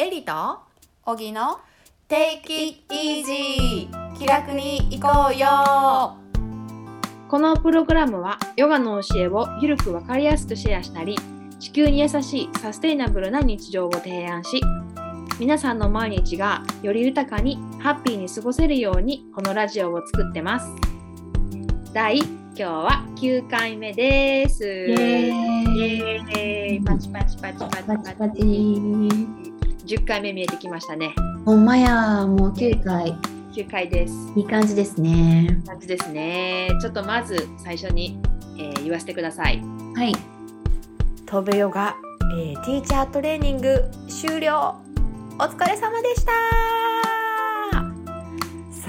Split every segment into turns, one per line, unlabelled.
エリと
小木の
Take it easy 気楽に行こうよ。
このプログラムはヨガの教えをゆるくわかりやすくシェアしたり地球に優しいサステイナブルな日常を提案し皆さんの毎日がより豊かにハッピーに過ごせるようにこのラジオを作ってます。第今日は9回目です。イ
エーイ。
エーイ。パチパチパチパチ。
パチパチ
10回目見えてきましたね。
ほんまやもう9回。
9回です。
いい感じですね。
感じですね。ちょっとまず最初に、えー言わせてください。
はい。
飛ぶヨガ、えーティーチャートレーニング終了。お疲れ様でした。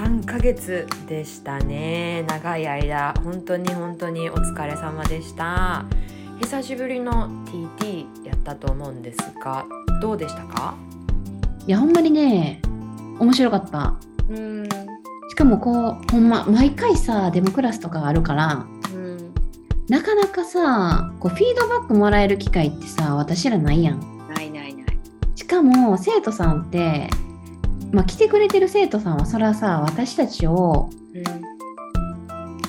3ヶ月でしたね。長い間。本当に本当にお疲れ様でした。久しぶりの TT やったと思うんですがどうでしたか？
いやほんまにね面白かった。
うん。
しかもこうほんま毎回さデモクラスとかがあるから
うん。
なかなかさこうフィードバックもらえる機会ってさ私らないやん。
ないないない。
しかも生徒さんってまあ来てくれてる生徒さんはそれはさ私たちを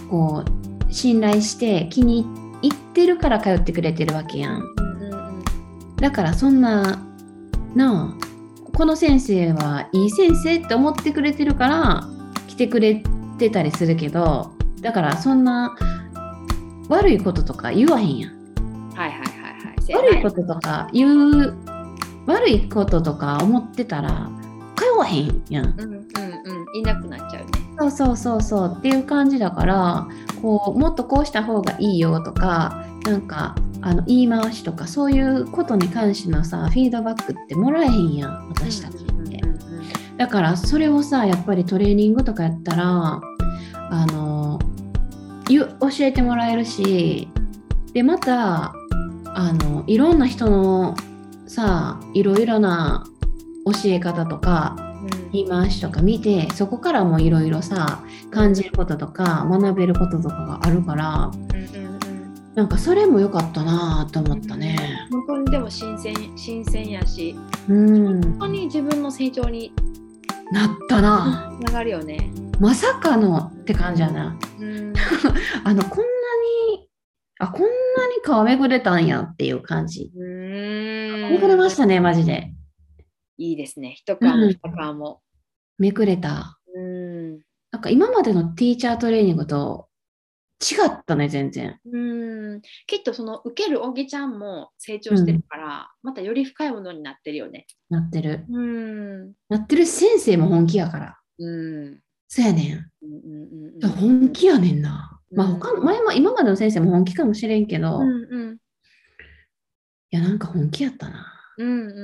こう信頼して気に入ってるから通ってくれてるわけやん。
うんうんうん。
だからそんななあこの先生はいい先生って思ってくれてるから来てくれてたりするけどだからそんな悪いこととか言わへんやん。
はいはいはいはい。
悪いこととか言う悪いこととか思ってたら通わへんやん。
うんうんうん。いなくなっちゃうね。
そうそうそうそう。っていう感じだからこうもっとこうした方がいいよとかなんかあの言い回しとかそういうことに関してのさフィードバックってもらえへんやん私たちって。だからそれをさやっぱりトレーニングとかやったらあのゆ教えてもらえるしでまたあのいろんな人のさいろいろな教え方とか
うん。
言い回しとか見てそこからもいろいろさ感じることとか学べることとかがあるからなんかそれも良かったなと思ったね。
本当にでも新鮮新鮮やし
うん、
本当に自分の成長に
なったな。
つながるよね。
まさかのって感じやな。
うん
あのこんなにあこんなに皮めくれたんやっていう感じ。
うーん
めくれましたねマジで。
いいですね。一皮も二皮も。
めくれた。
うん
なんか今までのティーチャートレーニングと違ったね全然。
うんきっとその受けるおぎちゃんも成長してるから、またより深いものになってるよね。
なってる。
うん
なってるし先生も本気やから。
うん
そうやねん。
うんうんうん
本気やねんな。まあ
うん
他の前も今までの先生も本気かもしれんけど、い
うんうん
やなんか本気やったな。
うんうん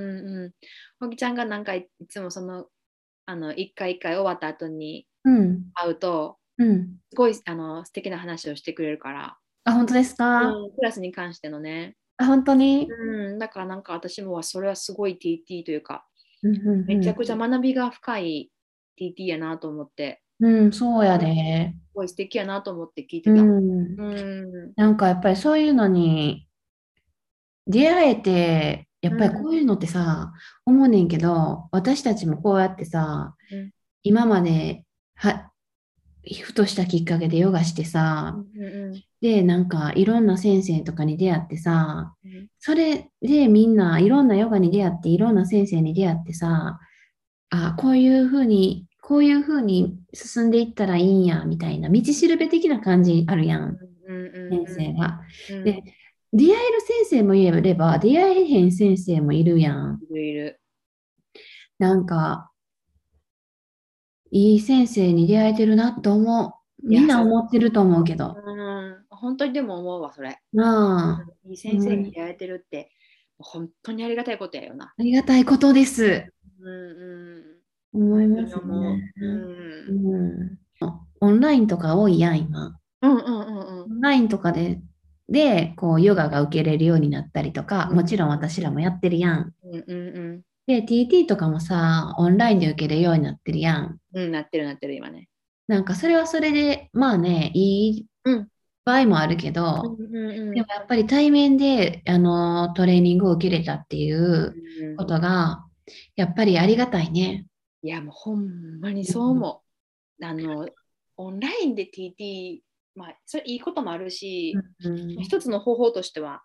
うん。おぎちゃんがなんかいいつもそのあの一回一回終わった後に
うん。
会うと
うん。
すごいあの素敵な話をしてくれるから、
あ本当ですか、
うんクラスに関してのね。
あ本当に、
うん、だからなんか私もそれはすごい TT というか、
うんうんうん
めちゃくちゃ学びが深い TT やなと思って、
うんそうやで。
すごい素敵やなと思って聞いてた。
うん。
うん。
なんかやっぱりそういうのに出会えて、やっぱりこういうのってさ、思うねんけど、私たちもこうやってさ、
うん
今までは、ふとしたきっかけでヨガしてさ、
うんうん
で、なんかいろんな先生とかに出会ってさ、
うん
それでみんないろんなヨガに出会って、いろんな先生に出会ってさ、あ、こういうふうに、こういうふうに進んでいったらいいんや、みたいな、道しるべ的な感じあるやん、
うんうん
先生が。
うん
で出会える先生もいれば、出会えへん先生もいるやん。
いるいる。
なんか、いい先生に出会えてるなと思う。みんな思ってると思うけど。
うん、本当にでも思うわ、それ。
なあ、
いい先生に出会えてるって、本当にありがたいことやよな。
ありがたいことです。
うんうん。
思います。ね。
うん
うんオンラインとか多いやん、今。
うんうんうん
オンラインとかで、で、こう、ヨガが受けれるようになったりとか、
うん
もちろん私らもやってるやん。
うんうん
で、TT とかもさ、オンラインで受けれるようになってるやん。
うん。うん、なってるなってる、今ね。
なんかそれはそれで、まあね、いい
うん
場合もあるけど、
うんうん
でもやっぱり対面で、あの、トレーニングを受けれたっていう
うん
ことが、やっぱりありがたいね。
いやもうほんまにそう思う。あのオンラインで TT、まあ、それいいこともあるし、
うん
一つの方法としては、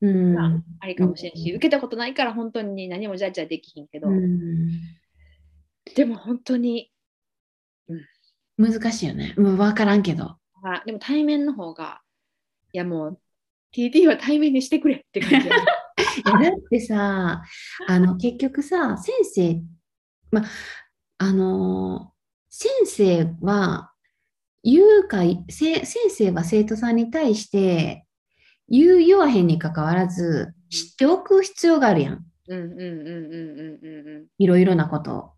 うん
まあ、ありかもしれんし、受けたことないから本当に何もジャッジはできひんけど、
うん
でも本当に、
難しいよね。うん、分からんけど。
あでも対面の方が、いやもう TT は対面にしてくれって感じ
だ ってさ、あの結局さ、先生、ま、あのー先生は言うか、せ先生は生徒さんに対して言う言わへんにかかわらず知っておく必要があるやん。
うんうんうんうんうんうん
いろいろなことを、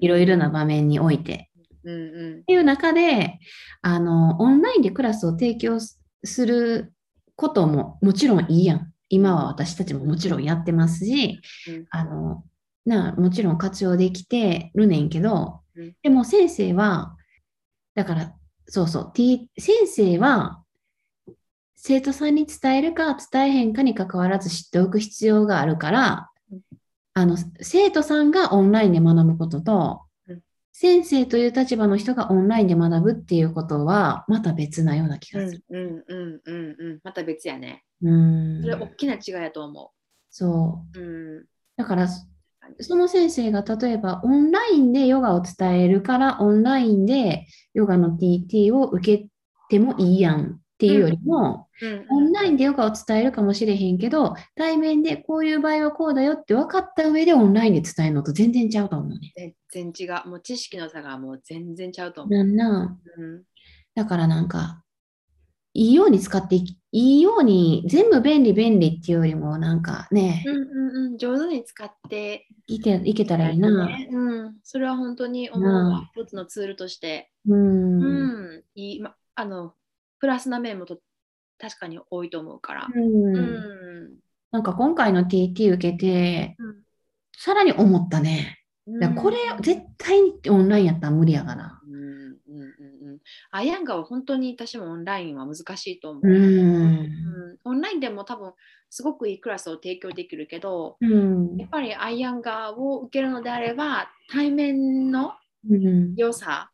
いろいろな場面において。
うんうん。
っていう中で、あの、オンラインでクラスを提供すすることももちろんいいやん。今は私たちももちろんやってますし、
うん。
あの、な、もちろん活用できてるねんけど
うん、
でも先生は、だから、そうそう、T、先生は、生徒さんに伝えるか伝えへんかにかかわらず知っておく必要があるから
うん、
あの、生徒さんがオンラインで学ぶことと
うん、
先生という立場の人がオンラインで学ぶっていうことは、また別なような気がする。
うんうんうんうんまた別やね。
うん
それ大きな違いやと思う
そう。
う。うん
だから、その先生が例えばオンラインでヨガを伝えるから、オンラインでヨガの TT を受けてもいいやんっていうよりも、
うん
オンラインでヨガを伝えるかもしれへんけど、対面でこういう場合はこうだよって分かった上でオンラインで伝えるのと全然ちゃうと思うね。
全然違う。もう知識の差がもう全然ちゃうと思う。
なんな、
うん
だからなんか、いいように使っていき、いいように、全部便利便利っていうよりも、なんかね、
うんうんうん、上手に使って
いけいけたらいいな。
ねうん、それは本当に思う。一つのツールとして。
うん。
うん、いい、ま、あの、プラスな面もと確かに多いと思うから。
うん
うん。
なんか今回の TT 受けて、
うん
さらに思ったね。
うん
これ絶対にオンラインやったら無理やから。
うんうんうんうん。アイアンガーは本当に私もオンラインは難しいと思う。
うん。
うんオンラインでも多分すごくいいクラスを提供できるけど、
うん
やっぱりアイアンガーを受けるのであれば、対面の
うん。
良さ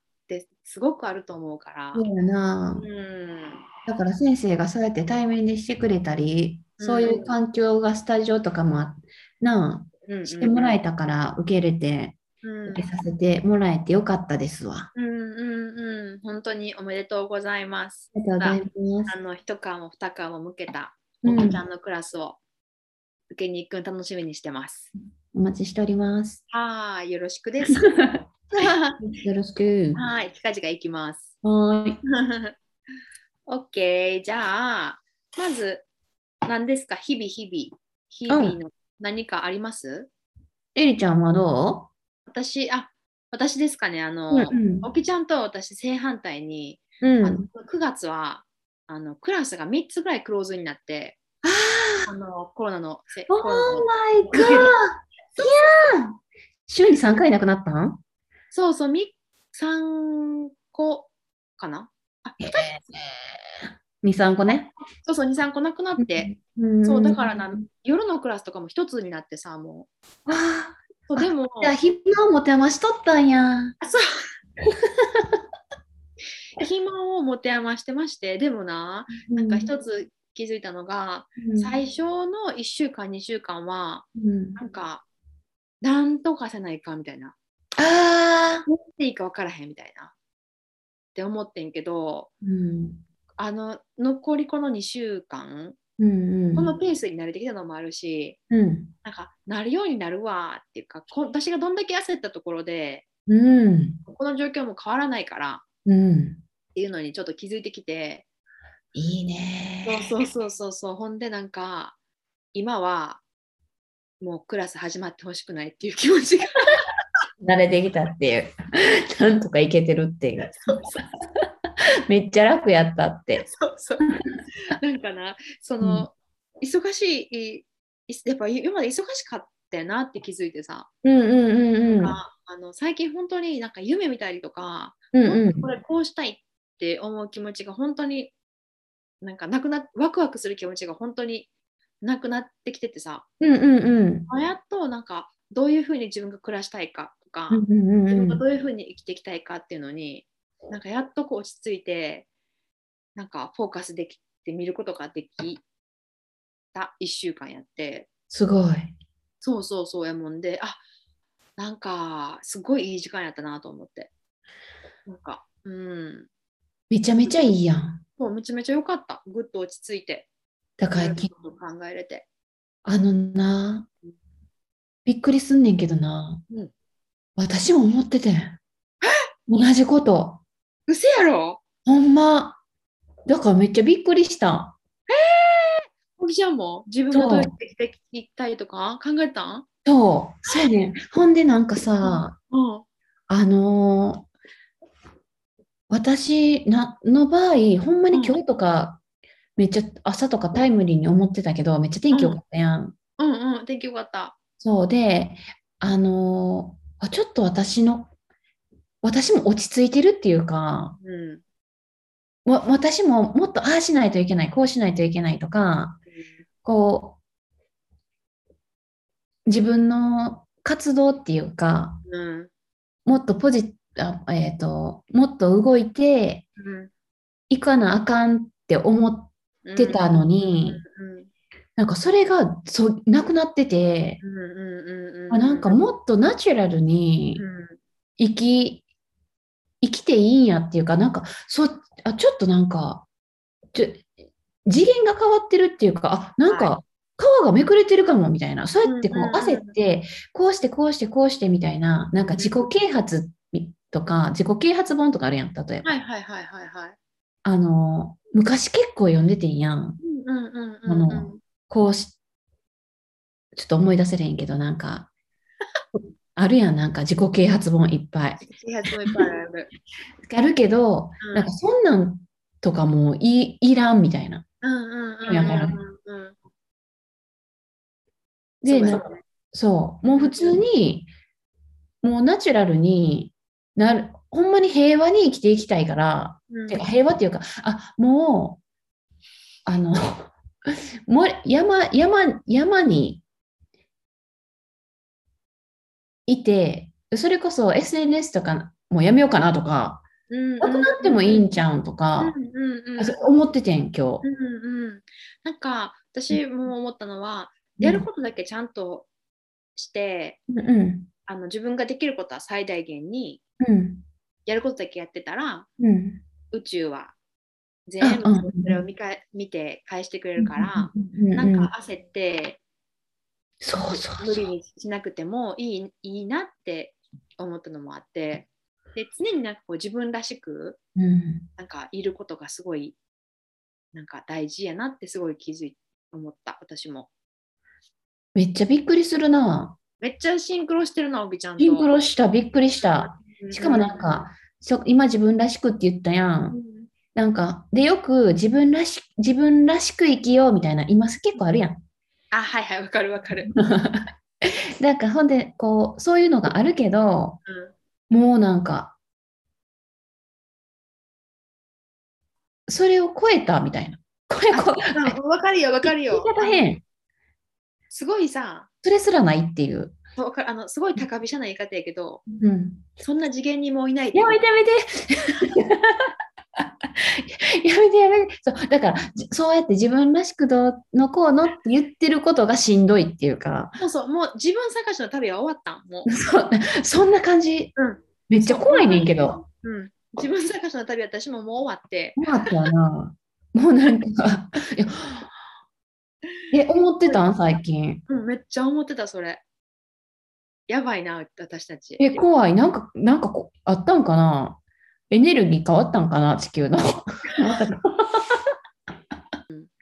すごくあると思うから。
そうやな。
うん
だから先生がそうやって対面でしてくれたり、
うん
そういう環境がスタジオとかもあな
うん
あ、してもらえたから受け入れて、
うん
受けさせてもらえてよかったですわ。
うんうんうん、本当におめでとうございます。
ありがとうございます。
あの一皮も二皮も向けた
うん
おばちゃんのクラスを受けに行くの楽しみにしてます。
お待ちしております。
はーい、よろしくです。
よろしく。
はい、近々行きます。
はーい。
OK、じゃあ、まず、何ですか、日々、日々。日々の何かあります、
エリちゃんはど
私、あ、私ですかね、あ
う
の、
うん
おきちゃんと私、正反対に、
うん。
あの9月はあのクラスが3つぐらいクローズになって、
あ
あのコロナのせ
あ、オー
コロナの
マイガーいやー週に3回なくなったん？
そうそう、み3個かな？あ、
22、3個ね。
そうそう、2、3個なくなって、
うん。
そう、だからな、夜のクラスとかも1つになってさ、もう。
あ
そうでも、
あ、じゃあ、暇を持て余しとったんや。
あそう。暇を持て余してまして、でもな、なんか一つ気づいたのが、
うん、
最初の1週間、2週間は、
うん。
なんか、なんとかせないかみたいな。
ああ、
どうしていいか分からへんみたいな。って思ってんけど、
うん
あの、残りこの2週間、
うんうん
このペースに慣れてきたのもあるし、
うん
なんか、なるようになるわっていうか、私がどんだけ焦ったところで、
うん
この状況も変わらないから
うんっ
ていうのにちょっと気づいてきて、
いいね
そうそうそうそうそう、ほんでなんか、今は、もうクラス始まってほしくないっていう気持ちが。
慣れてきたっていう。なんとかいけてるっていう。
そうそう
めっちゃ楽やったって。
そうそう。なんかな、その、忙しい、いやっぱ今まで忙しかったよなって気づいてさ、
うんうんうんうん。
なんかあの最近本当になんか夢見たりとか、
うんうん
これこうしたいって思う気持ちが本当になんかなくなワクワクする気持ちが本当になくなってきててさ、
うんうんうん。
あやっとなんかどういうふうに自分が暮らしたいかとか、
うんうんうんうん。
自分がどういうふうに生きていきたいかっていうのになんかやっとこう落ち着いてなんかフォーカスできて見ることができた1週間やって。
すごい。
そうそうそうやもんであなんかすごいいい時間やったなと思って。なんかうん。
めちゃめちゃいいやん。
もうめちゃめちゃ良かった。ぐっと落ち着いて。
だから
考えれて。
あのな、びっくりすんねんけどな、
うん
私も思っててん。同じこと。
うせやろ？
ほんま。だからめっちゃびっくりした。
おぎちゃんも？自分がどうやって生きたいとか？考えたん？
そう、そうやねん。ほんでなんかさ、
うん
あのー私なの場合、ほんまに今日とか、めっちゃ朝とかタイムリーに思ってたけど、めっちゃ天気良かったやん。
うんうん天気よかった
そうで、あのーあちょっと私の、私も落ち着いてるっていうか、
うん。
わ私ももっとああしないといけない、こうしないといけないとか、こう、自分の活動っていうか、
うん。
もっとポジ、あ、えっと、もっと動いて
うん。
いかなあかんって思っ
うん
てたのに、
うん
なんかそれがそなくなってて、なんかもっとナチュラルに
うん
生き、生きていいんやっていうか、なんか、そ、あ、ちょっとなんか、次元が変わってるっていうか、あ、なんか、皮がめくれてるかもみたいな、そうやってこう焦って、こうしてこうしてこうしてみたいな、なんか自己啓発とか、自己啓発本とかあるやん、例えば。
はいはいはいはいはい。
あの、昔結構読んでてんやん。
うんうんうんうん
あのこうし、ちょっと思い出せれへんけど、なんか、あるやん、なんか自己啓発本いっぱい。
啓発もいっぱいある。
あるけど、
うん。
なんかそんなんとかもういいらんみたいな。
うんうんうんうん。うん
で、
そう
そう、もう普通に、もうナチュラルになる、ほんまに平和に生きていきたいから、
うん。
てか平和っていうか、あ、もう、あの、もう山、山、山にいて、それこそ SNS とかもうやめようかなとか、
うん
なくなってもいいんちゃうんとか、思っててん、今日。
うんうんなんか私も思ったのは、やることだけちゃんとして、
うんうん。
あの自分ができることは最大限に
うん。
やることだけやってたら
うん。
宇宙は全部
うん
それを見か見て返してくれるから、
うんうん
なんか焦って
そうそう
無理。にしなくてもいいいいなって思ったのもあってで常になんかこう自分らしく
うん
なんかいることがすごいなんか大事やなってすごい気づい思った私も
めっちゃびっくりするな。
めっちゃシンクロしてるなおぎちゃんと
シンクロした、びっくりした。
うん
しかもなんか、そ今自分らしくって言ったや。
うんん
なんか、で、よく自分らし自分らしく生きようみたいな、今結構あるやん。
あはいはいわかるわかる、
なんか、ほんで、こう、そういうのがあるけど、
うん
もうなんか、それを超えたみたいな。これ、こ
うんわかるよわかるよ。すごいさ
それすらないっていう。
わかるあのすごい高飛車な言い方やけど
うん。
そんな次元にもういないって
やめてやめて やめてやめて。そうだからじそうやって自分らしくどうのこうのって言ってることがしんどいっていうか。
そうそうもう自分探しの旅は終わったんも
そうそんな感じ、
うん
めっちゃ怖いねんけど。
う、うん、自分探しの旅は私ももう終わって。
怖かったよな。もうなんかいやえ思ってたん。最近。
うん、めっちゃ思ってたそれ。やばいな私たち。
え怖い。なんかなんかこあったんかな？エネルギー変わったんかな地球の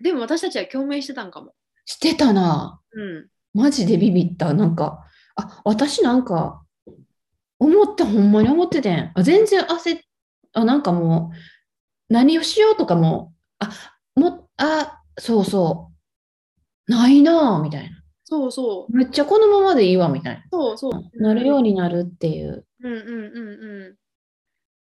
でも私たちは共鳴してたんかも
してたな
うん
マジでビビった。なんか、あ、私なんか、思って、ほんまに思っててん。あ全然焦っ、あ、なんかもう、何をしようとかも、あ、も、あ、そうそう、ないなぁ、みたいな。
そうそう
めっちゃこのままでいいわ、みたい
そうそう
な。なるようになるっていう。
うんうんうんうん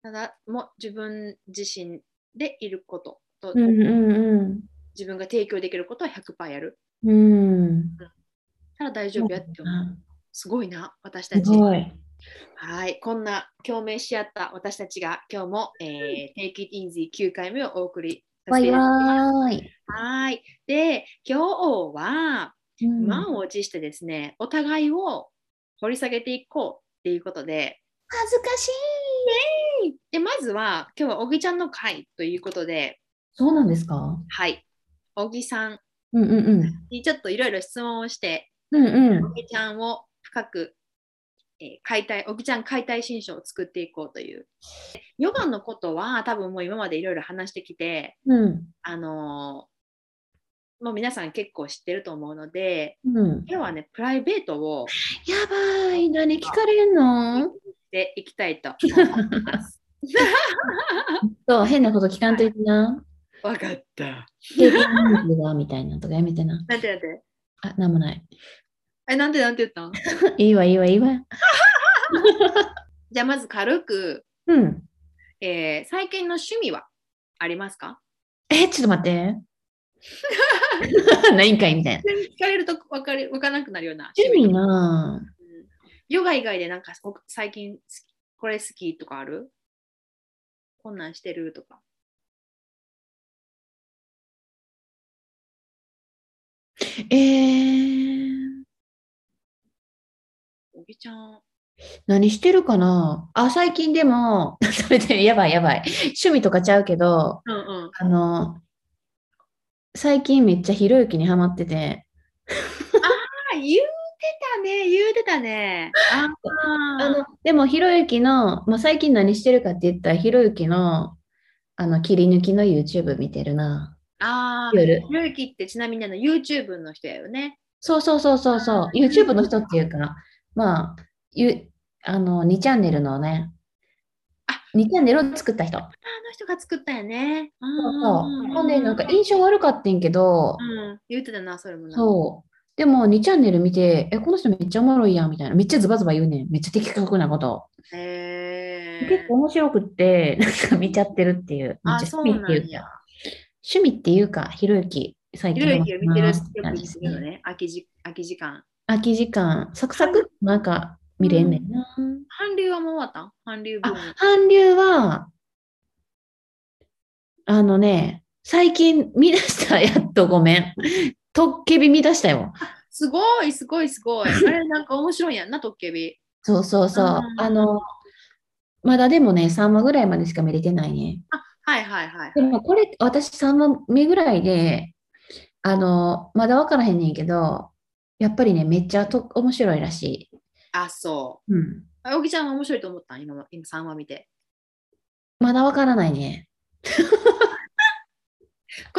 ただもう自分自身でいることと、
うんうん
自分が提供できることは100%やる
うん。うん。
たら大丈夫やって思う、すごいな、私たち。
すごい。
はい、こんな共鳴し合った私たちが今日も、えー、Take It Easy 9回目をお送りさせていただきます。はい。で、今日は
うん
満を持してですね、お互いを掘り下げていこうっていうことで、
恥ずかしい。
でまずは今日は小木ちゃんの回ということで、
そうなんですか？
はい、小木さん
うんうんうん。
にちょっといろいろ質問をして、
うんうん
小。木ちゃんを深く、えー解体、小木ちゃん解体新書を作っていこうという。ヨガのことは多分もう今までいろいろ話してきて、
うん。
あのーもう皆さん結構知ってると思うので、
うん。
今日はね、プライベートを
やばい。何聞かれんの？
していきたいと 思います。
そう、変なこと聞かんといてな。
わかった。
みたいなのとかやめてな。
なんてなんて。
あ、なんもない。
え、なんてなんて言ったん？
いいわ、いいわ、いいわ。
じゃあまず軽く、
うん。
えー最近の趣味はありますか？
え、ちょっと待って。何かいみたいな。
聞かれると分かり分からなくなるような
趣味な
ヨガ以外でなんかお最近これ好きとかある？こんなんしてるとか。
えー、
おぎちゃん。
何してるかな？あ、最近でも、食べてる、やばいやばい。趣味とかちゃうけど、
うんうん。
あの、最近めっちゃひろゆきにハマってて、
ね、言うてたね。あー
あの、でもひろゆきの、まあ、最近何してるかって言ったら、ひろゆきの、あの、切り抜きの YouTube 見てるな。
あー、
夜。
ひろゆきってちなみにあの YouTube の人やよね。
そうそうそうそうそう。YouTube の人っていうか、まあ、ゆあの、2チャンネルのね、
あ
2チャンネルを作った人。
あの人が作ったよね。
そうそう。ほんで、なんか印象悪かったんけど、
うん、言うてたな、それもな。
そう。でも2チャンネル見て、え、この人めっちゃおもろいやんみたいな。めっちゃズバズバ言うねん。めっちゃ的確なこと。
へ
結構
ー。
面白くって、なんか見ちゃってるっていう。めっ
あ、
ちゃ
そう
趣味っていう。か、趣味っていうか、ひろゆき、最
ひ
近
ろゆきを見てる、
ってす
てるよね。空きじ空き時間。
空き時間、サクサクなんか見れんねんな。
韓流はもう終わった？ん韓流ブーム。
韓流は、あのね、最近見出した、やっとごめん。トッケビ見出したよ。
すごい、すごい、すごい。あれ、なんか面白いやんな、トッケビ。
そうそうそう。
うん
あの、まだでもね、3話ぐらいまでしか見れてないね。
あ、はいはいはい。
でもこれ、私3話目ぐらいで、あの、まだ分からへんねんけど、やっぱりね、めっちゃと面白いらし
あ、そ
い。うん。
う。あおぎちゃんは面白いと思ったん？今、今3話見て。
まだ分からないね。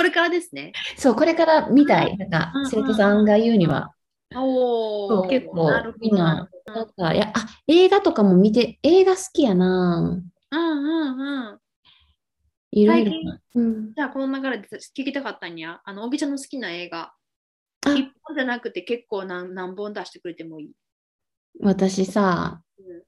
これからですね。
そう、これから見たい。なんか
うん、
生徒さんが言うには。
おー
そう結構みんななんか、いや、あ、映画とかも見て、映画好きやな。
うんうんうん。
いろいろ。
じゃあ、この流れで聞きたかったんや。あの、おぎちゃんの好きな映画。
あ
一本じゃなくて結構何何本出してくれてもいい。
私さ、
うん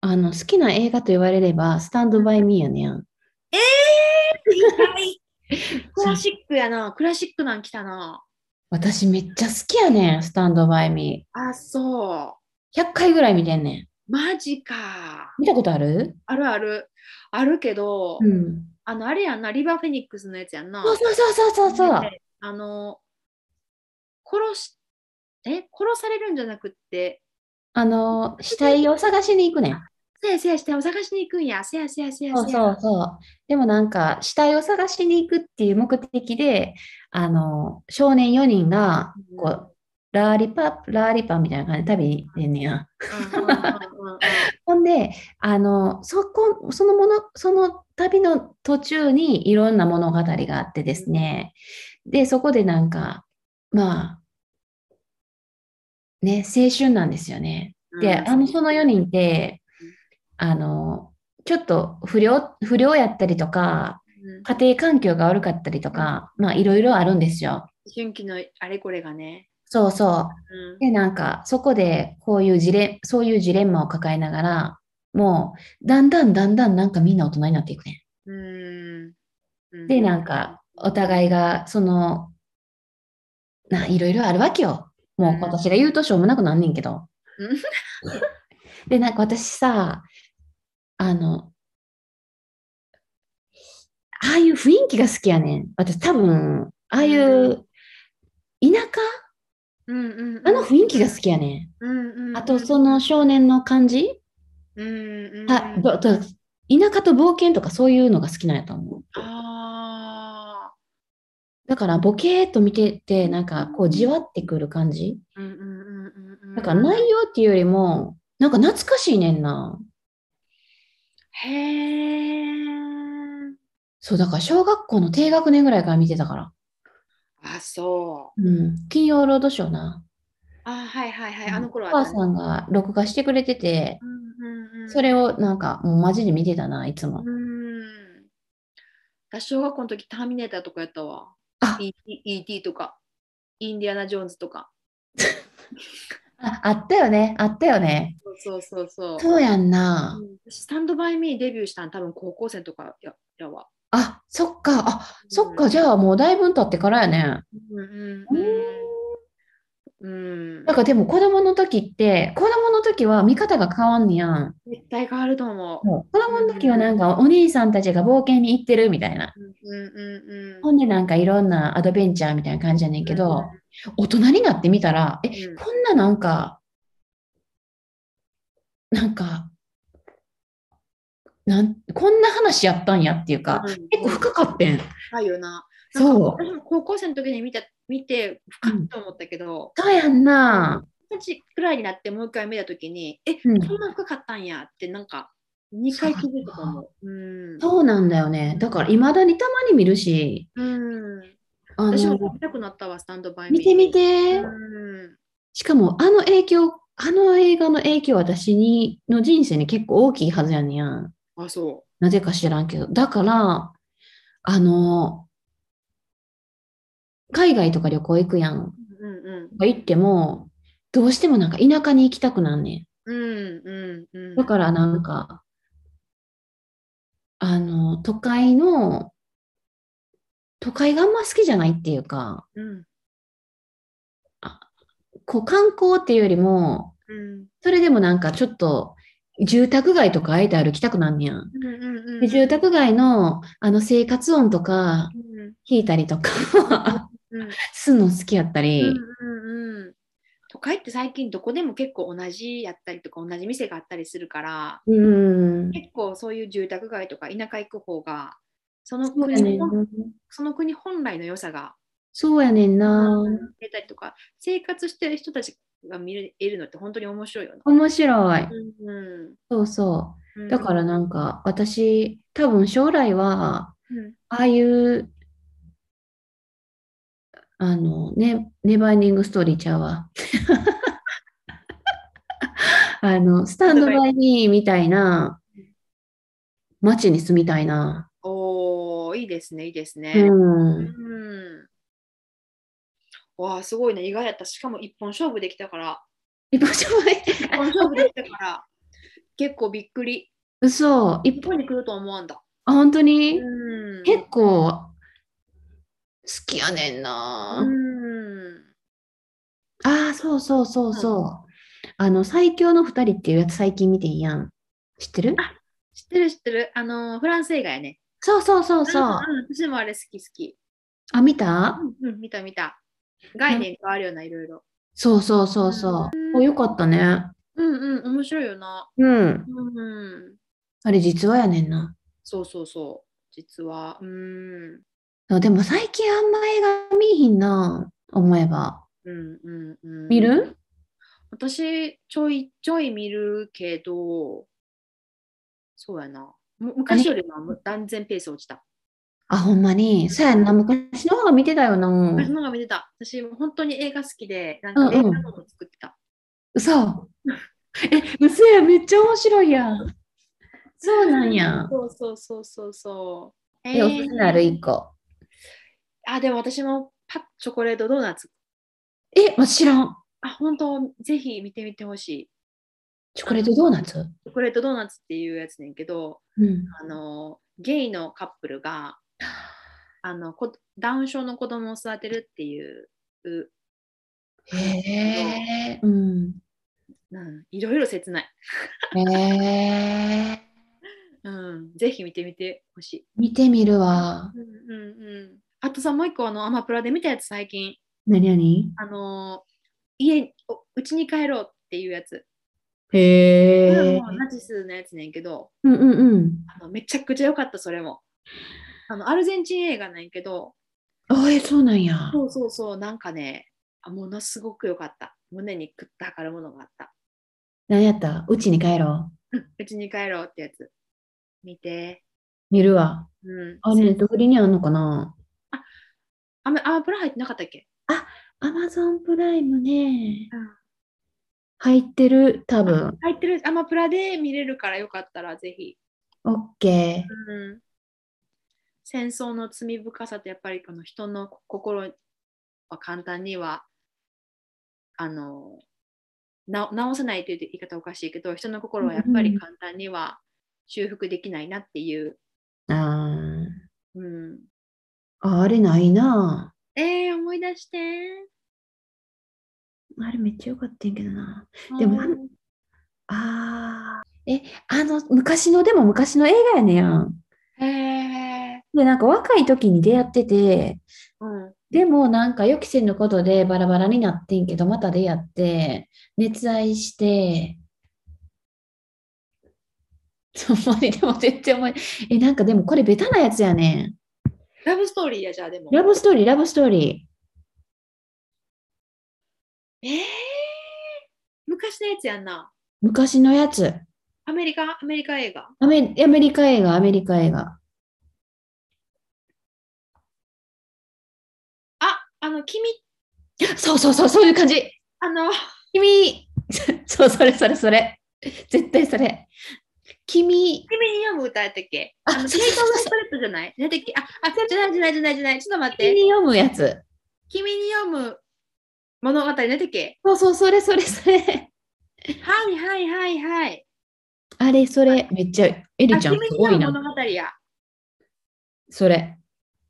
あの、好きな映画と言われれば、スタンドバイミーやねん。
えー、意外 クラシックやな。クラシックなん来たな。
私めっちゃ好きやねん、スタンドバイミ
あ、そ
ー。100回ぐらい見てんねん。
う。マジか。
見たことある？
あるある。あるけど、
うん。
あの、あれやんな。リバーフェニックスのやつやんな。
そうそうそうそうそうそう。
であの、殺し、え、殺されるんじゃなくって、
あの、死体を探しに行くねん。
せやせやしてお探しに行くんや。せやせやせや
そう
せや。
そうそう。でもなんか、死体を探しに行くっていう目的で、あの、少年4人が、こう、ラーリパ、ラーリパみたいな感じで旅に出んねや。ほんで、あの、そこ、そのもの、その旅の途中にいろんな物語があってですね。で、そこでなんか、まあ、ね、青春なんですよね。で、
うん
あの、その4人って、あの、ちょっと不良、不良やったりとか、
うん
家庭環境が悪かったりとか、まあ、いろいろあるんですよ。
思春期のあれこれがね。
そうそう。
うん
で、なんか、そこで、こういうジレ、そういうジレンマを抱えながら、もう、だんだんだんだんなんかみんな大人になっていくね。
うんうん
で、なんか、お互いが、その、な、いろいろあるわけよ。もう私が言うとしょうもなくなんねんけど。
うん
で、なんか私さ、あの、ああいう雰囲気が好きやねん。私多分、ああいう田舎？
うんうんうん
あの雰囲気が好きやね
うんうんうん
ん。あと、その少年の感じ？
うんうんうん
あどど田舎と冒険とかそういうのが好きなんやと思う。
あ
だから、ボケーっと見てて、なんかこう、じわってくる感じ？
ーうんうんうんうんうん
だから、内容っていうよりも、なんか懐かしいねんな。
へえ
そう、だから小学校の低学年ぐらいから見てたから。
あそう
うん。金曜ロードショーな。
あはいはいはいあの頃
お
は
母さんが録画してくれてて、
うんうんうん
それをなんかもうマジで見てたな、いつも。
うん私小学校の時ターミネーターとかやったわ. E.T. とかインディアナ・ジョーンズとか
あ、あったよね、あったよね。
そうそうそうそう
そうやんな。
うん私スタンドバイミーデビューしたの多分高校生とかややわ。
あ、そっか、あ、そっか、じゃあもうだいぶ経ってからやね。
うんうんうん。うん。
なんかでも子供の時って、子供の時は見方が変わんねやん。
絶対変わると思う。
もう子供の時はなんかお兄さんたちが冒険に行ってるみたいな。
うんうんうん
ほんでなんかいろんなアドベンチャーみたいな感じやねんけど、大人になってみたら、え、
うん
こんななんか、なんか、なんこんな話やったんやっていうか、
うん
結構深かってん。
深いよな。
そう
私も高校生の時に見た見て深いと思ったけど、
そうやんな。
二十歳くらいになってもう一回見た時に、え、
うん
こんな深かったんやってなんか2回気づいたと思う。うん。
そうなんだよね。だから、いまだにたまに見るし、
うん。
あ
私も
の、
見たくなったわ、スタンドバイ。
見てみて。
うん。
しかも、あの影響、あの映画の影響、私にの人生に結構大きいはずやねん。
あ、そ
なぜか知らんけど。だから、あの、海外とか旅行行くやん。
う。うんうん。
行っても、どうしてもなんか田舎に行きたくなんね
うんうんうん
ん。だからなんか、あの、都会の、都会があんま好きじゃないっていうか、
うん
こう観光っていうよりも、
うん
それでもなんかちょっと住宅街とかあえて歩きたくなんねやん。
うんうんうん
で住宅街のあの生活音とか
うん
聞いたりとか
うん
すんの好きやったり、
うんうんうん都会って最近どこでも結構同じやったりとか同じ店があったりするから
うん、
結構そういう住宅街とか田舎行く方がその国
ねんな。
本その国本来の良さが
そうやねんな。
出たりとか生活してる人たちが見れるのって本当に面白いよね。
面白い。
うん
そうそうう。
ん
だからなんか私、多分将来は、
うん
ああいう、あの、ね、ネバーエングストーリーちゃうわ。あの、スタンドバイミーみたいな街に住みたいな。
おーいいですねいいですね。
うん。
うんわあすごいね意外やったしかも一本勝負できたから
一本勝負
一本勝負できたから結構びっくり
嘘。一本、
に来ると思わんだ。
あ、本当に？
うん
結構好きやねん
う
な。
ん
ああ、そうそうそうそう。あの、最強の二人っていうやつ最近見てんやん。知ってる？
知ってる知ってるあのフランス映画やね。
そうそうそうそう。
んん私もあれ好き好き。
あ、見た？
うんうん見た見た。概念変わるようないろいろ。
そうそうそうそう。お、よかったね。
うんうん面白いよな。
うん。
うんうん
あれ実話やねんな。
そうそうそう実はうん
あでも最近あんま映画見えひんな。思えば。
うんうんうん
見る？
私ちょいちょい見るけどそうやな。む昔よりも断然ペース落ちた。
あ、ほんまに？そうやんな。昔の方が見てたよな。
昔の方が見てた。私、本当に映画好きで、なんか映
うんうん
画のも作ってた。
嘘。え、嘘や。めっちゃ面白いやん。そうなんや。
そうそうそうそうそう。
え、おすすめある？一個。
あ、でも私もパッチョコレートドーナツ。
え、もちろん。
あ、本当、ぜひ見てみてほしい。
チョコレートドーナツ？
チョコレートドーナツっていうやつねんけど、
うん。
あの、ゲイのカップルが、あのこダウン症の子供を育てるっていう
へえ。うん。
うん、いろいろ切ない。
へえ。
うん、ぜひ見てみてほしい。
見てみるわ。
うんうんうん。あとさ、もう一個、あの、アマプラで見たやつ最近、
何何？
あのー家、おうちに帰ろうっていうやつ。こ
へえ。
ナチスのやつねんけど、
うんうんうん。
あのめちゃくちゃ良かった、それも。あの、アルゼンチン映画なんやけど、
あえ、そうなんや。
そうそうそう、なんかね、あものすごく良かった。胸に食った測るものがあった。
何やった？うちに帰ろう。
うちに帰ろうってやつ。見て。
見るわ。
うん。
あれ、ネットフリにあんのかな？
アマアマプラ入ってなかったっけ？
アマゾンプライムね。
うん
入ってる、多分。
入ってる、アマプラで見れるからよかったらぜひ。
オッケ
うん、戦争の罪深さとやっぱりこの人の心は簡単にはあのな直せないという言い方おかしいけど人の心はやっぱり簡単には修復できないなっていう。
ー。あ
うん、
ーあ、あれないな。
えー、思い出して。
あれめっちゃ良かったんやけどな。でも
うん
ああ。え、あの、昔の、でも昔の映画やねやん。
へえ
で、なんか若い時に出会ってて、
うん
でもなんか予期せぬことでバラバラになってんけど、また出会って、熱愛して、ほんまにでも全然思い、え、なんかでもこれベタなやつやねん。
ラブストーリーやじゃあでも。
ラブストーリー、ラブストーリ
えー、昔のやつやんな。
ー。昔のやつ。
アメリカアメリカ映画。
アメ、アメリカ映画、アメリカ映画。
あ、あの、君、
そうそうそう、そういう感じ。
あの、
君、そう、それそれそれ。絶対それ。君、
君に読む歌やったっけ？
あ
あの、
そう
ケイト・
そうそう
ウェストレットじゃない？っけ？あ、あ、じゃないじゃないじゃないじゃない。ちょっと待って。
君に読むやつ。
君に読む物語何だっけ？
そうそう、それそれそれ。
はいはいはいはい。
あれ、それ、めっちゃ、エリ
あ、
ちゃん
君
すごいな。
に読む物語や。
それ。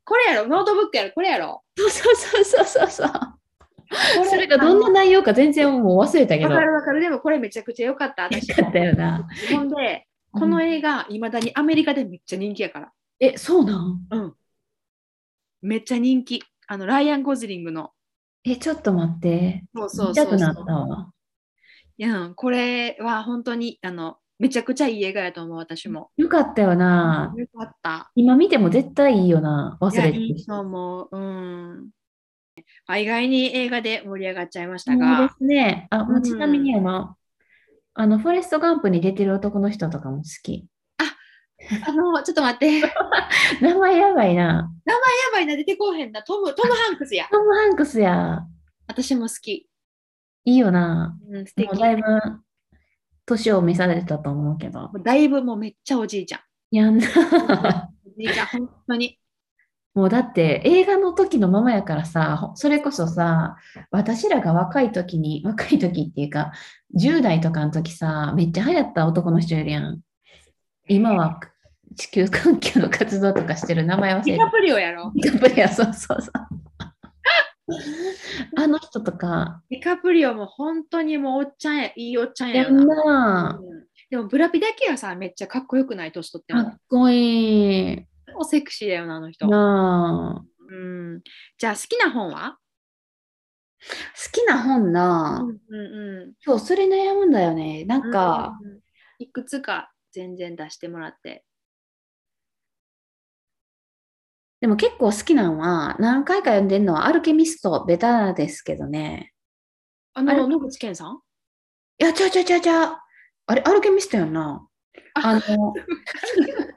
これやろ？ノートブックやろ？これやろ？
そうそうそうそうそうそう。
こ
それがどんな内容か全然もう忘れたけど。
わか
よ
るわかる。でもこれめちゃくちゃ良かった。私
かったよな。
ほんで、この映画、いまだにアメリカでめっちゃ人気やから。
え、そうなん？
うん。めっちゃ人気。あの、ライアン・ゴズリングの。
え、ちょっと待って。
そうそう
見たくなった
そうそう。
わ。
いや、これは本当に、あの、めちゃくちゃいい映画やと思う、私も。
よかったよな。
よかった。
今見ても絶対いいよな。忘れてる
いいと思う。うん。あ意外に映画で盛り上がっちゃいました
そうで
が。
すね。あ、もちなみにあの、あの、フォレスト・ガンプに出てる男の人とかも好き。
あの、ちょっと待って。や
名前やばいな。
ばいな、出てこうへんな。トム、トム・ハンクスや。
トム・ハンクスや。
私も好き。
いいよな。
うん、素敵。
もうだいぶ年を召されてたと思うけど。
だいぶもうめっちゃおじいちゃん。
やんな。
おじいちゃん、本当に。
もうだって映画の時のままやからさ、ほそれこそさ、私らが若い時に、若い時っていうか、10代とかの時さ、めっちゃ流行った男の人いるやん。今は地球環境の活動とかしてる名前忘れて
ディカプリオやろ？
ディカプリオ、そうそうそう。あの人とか、
ディカプリオも本当にもうおっちゃんや、いいおっちゃんやな。
んな。
うんでもブラピだけはさ、めっちゃかっこよくない？年取っても。
かっこいい。
おセクシーだよな、あの人。
なあ。
うん、じゃあ好きな本は？
好きな本な。
うんうん
そう、それ悩むんだよね。なんか、
うんうんいくつか全然出してもらって。
でも結構好きなのは、何回か読んでるのはアルケミスト、ベタですけどね。
あの、野口健さん？
いや、ちゃうちゃうちゃうちゃう。あれ、アルケミストやんな。あの、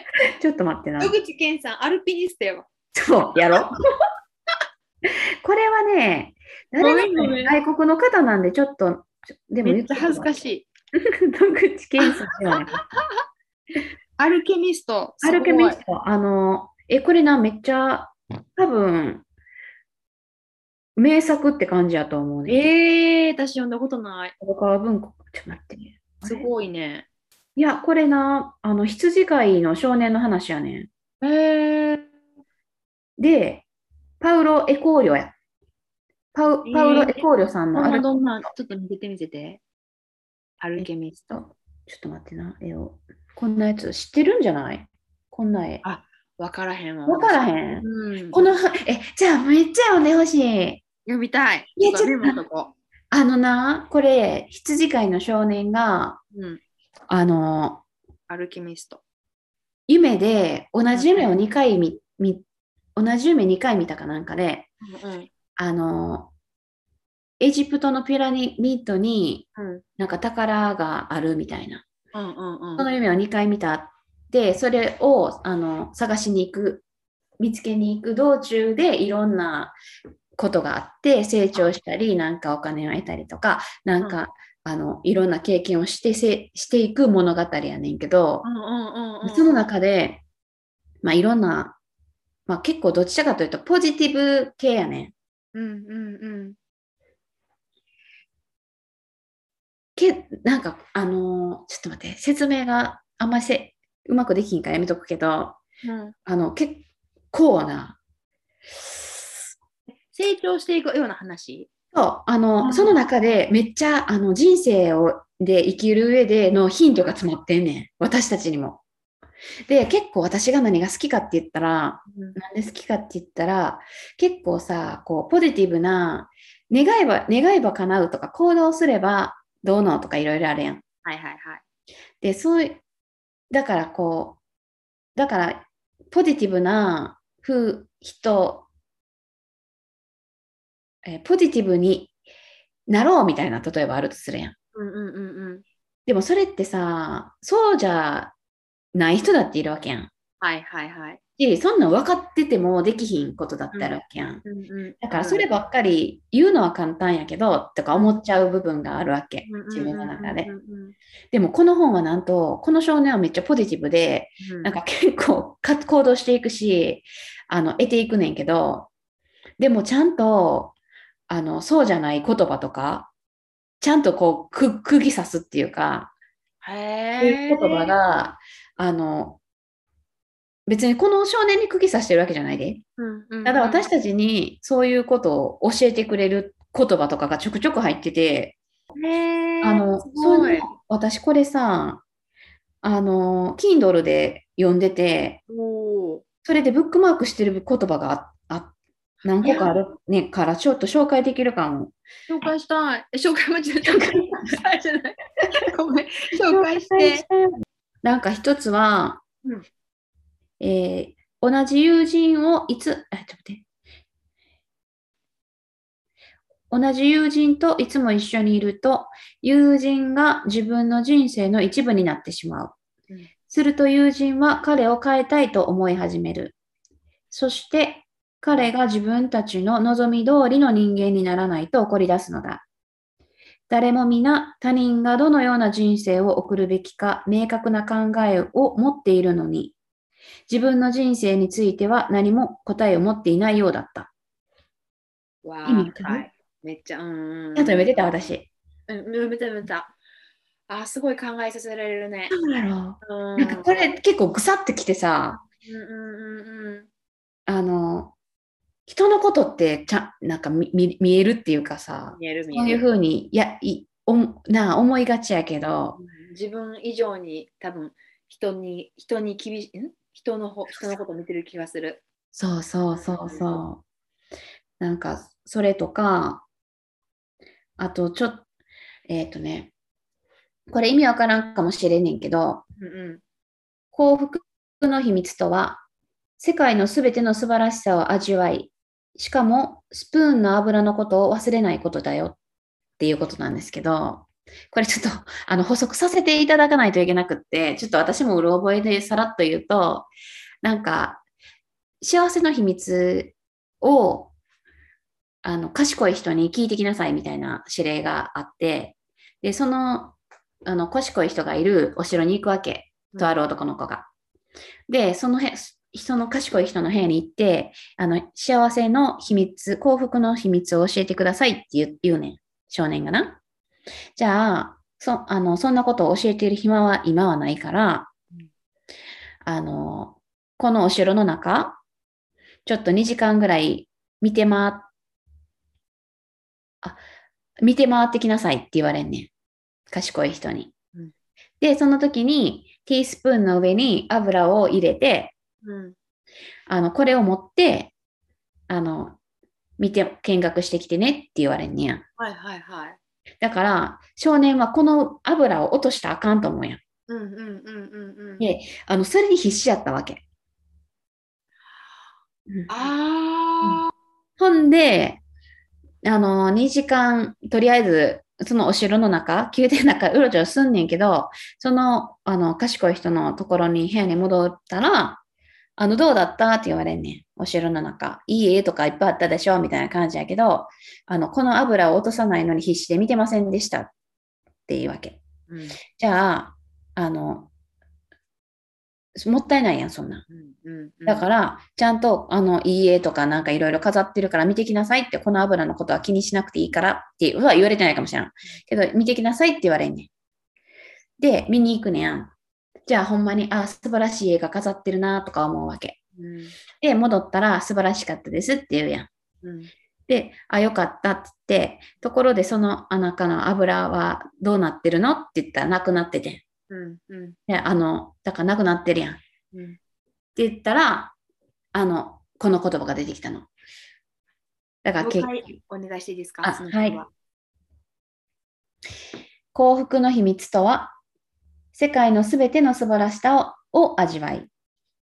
ちょっと待ってな。
野口健さん、アルピニストやわ。
そう、やろ これはね、誰が
ごめんごめん
外国の方なんで、ちょっと、でも
めっちゃ恥ずか
しい。野口健さん
アルケミスト。
アルケミス
ト。
ト、あの、え、これな、めっちゃ、多分、名作って感じやと思うね。
えー、私読んだことない。
小川文庫、ちょっと待ってね。
すごいね。
いや、これな、あの、羊飼いの少年の話やねん。
えー、
で、パウロ・エコーリョや。パウパウロ・エコーリョさんのアル
などんな、ちょっと見せて見せて。アルケミスト。
ちょっと待ってな、絵を。こんなやつ知ってるんじゃない？こんな絵。
あわからへんわ。
わからへん？
うん。
このは、え、じゃあめっちゃ読んでほしい。
読みたい。
いやちょっとあのな、これ、羊飼いの少年が、
う。うん。
あの、
アルケミスト。
夢で、同じ夢を2回見、見同じ夢2回見たかなんかで、
うん
あの、エジプトのピラミッドに
うん。
なんか宝があるみたいな。
うんうんうん。
その夢を2回見た。で、それをあの探しに行く、見つけに行く道中でいろんなことがあって、成長したり、なんかお金を得たりとか、なんか、あのいろんな経験をしてせしていく物語やねんけど。その中で、まあ、いろんな、まあ、結構どっちかというとポジティブ系やねん。
うんうんうん。
けなんか、あのーちょっと待って、説明があんまりせうまくできひんからやめとくけど、
うん
あの、結構な、
成長していくような話？
そう、あの、
うん
その中でめっちゃ、あの、人生を、で生きる上でのヒントが詰まってんねん。私たちにも。で、結構私が何が好きかって言ったら、
うん
なんで好きかって言ったら、結構さ、こう、ポジティブな、願えば、願えば叶うとか、行動すればどうのとかいろいろあるやん。
はいはいはい。
で、そういう、だからこう、だから、ポジティブな風人、えーポジティブになろうみたいな、例えばあるとするやん。
うんうんうんうん。
でもそれってさ、そうじゃない人だっているわけやん。
はいはいはい。
し、そんなん分かっててもできひんことだってあるわけやん。
うんうん。
だからそればっかり言うのは簡単やけど、とか思っちゃう部分があるわけ。自分の中ででもこの本はなんと、この少年はめっちゃポジティブで、
うんうん。
なんか結構か行動していくし、あの、得ていくねんけど、でもちゃんと、あの、そうじゃない言葉とか、ちゃんとこう、く、釘刺すっていうか、
へ
そういう言葉が、あの、別にこの少年に釘刺してるわけじゃないで。
うん
ただ私たちにそういうことを教えてくれる言葉とかがちょくちょく入ってて、あの、そうい。うの私これさ、あの、Kindle で読んでて、それでブックマークしてる言葉がああ何個かあるねからちょっと紹介できるかも。
紹介したい。え紹介間違えた。紹介したいじゃない。ごめん。紹介して。
なんか一つは、
うん
えー同じ友人をいつ、あ、ちょっと待って。同じ友人といつも一緒にいると、友人が自分の人生の一部になってしまう。
うん
すると友人は彼を変えたいと思い始める。そして彼が自分たちの望み通りの人間にならないと怒り出すのだ。誰も皆他人がどのような人生を送るべきか明確な考えを持っているのに、自分の人生については何も答えを持っていないようだった。
わ
意味
はい。めっちゃ、うんうんうん。
ちゃんと読めてた？私。
うん、読めた読めた。あ、すごい考えさせられるね。
なんだろ
うん
う。なんかこれ結構ぐさってきてさ、
うんうんうんうん。
あの、人のことってちゃんなんか見見見えるっていうかさ、
見える見
そういう
える。
ふうにやいおなあ思いがちやけど、
うん自分以上に多分人に人に厳しいん？人のほ人のこと見てる気がする。
そうそうそうそう。なんか、それとか、あと、ちょっと、えっ、とね、これ意味わからんかもしれんねんけど、
うんうん。
幸福の秘密とは、世界のすべての素晴らしさを味わい、しかもスプーンの油のことを忘れないことだよっていうことなんですけど、これちょっと あの補足させていただかないといけなくって、ちょっと私もうろ覚えでさらっと言うと、なんか、幸せの秘密をあの賢い人に聞いてきなさいみたいな指令があって、で、そのあの賢い人がいるお城に行くわけ。とある男の子が。で、そのへその賢い人の部屋に行って、あの、幸せの秘密、幸福の秘密を教えてくださいって言う言うねん。少年がな。じゃあ、そあのそんなことを教えている暇は今はないから
うん、
あの、このお城の中、ちょっと2時間ぐらい見てま、見て回ってきなさいって言われんねん。賢い人に。
うん
で、その時にティースプーンの上に油を入れて、
うん。
あの、これを持って、あの、見て、見学してきてねって言われんねやん。
はいはいはい。
だから、少年はこの油を落としたらあかんと思うやん。
うんうんうんうんうん。
であの、それに必死やったわけ。うん
ああ。
ほんで、あの、2時間、とりあえず、そのお城の中、宮殿の中、うろちょろすんねんけど、その、あの、賢い人のところに、部屋に戻ったら、あの、どうだった？って言われんねん。お城の中。いい絵とかいっぱいあったでしょ？みたいな感じやけど、あの、この油を落とさないのに必死で見てませんでしたっていうわけ。
うん
じゃあ、あの、もったいないやん、そんなん。
うんうん。
だから、ちゃんと、あの、いい絵とかなんかいろいろ飾ってるから見てきなさいって、この油のことは気にしなくていいからっては言われてないかもしれん。けど、見てきなさいって言われんねん。で、見に行くねやん。じゃあ、ほんまに、あ、素晴らしい絵が飾ってるなとか思うわけ。
うん
で、戻ったら素晴らしかったですって言うやん。
うん
で、あ、よかったって言って、ところでそのあなたの油はどうなってるのって言ったらなくなっててん。
うんうん
で、あの、だからなくなってるやん。
うん。
って言ったら、あの、この言葉が出てきたの。だから、
もう
け
一回お願いしていいですか？
あ
その言葉
幸福の秘密とは、世界のすべての素晴らしさをを味わい、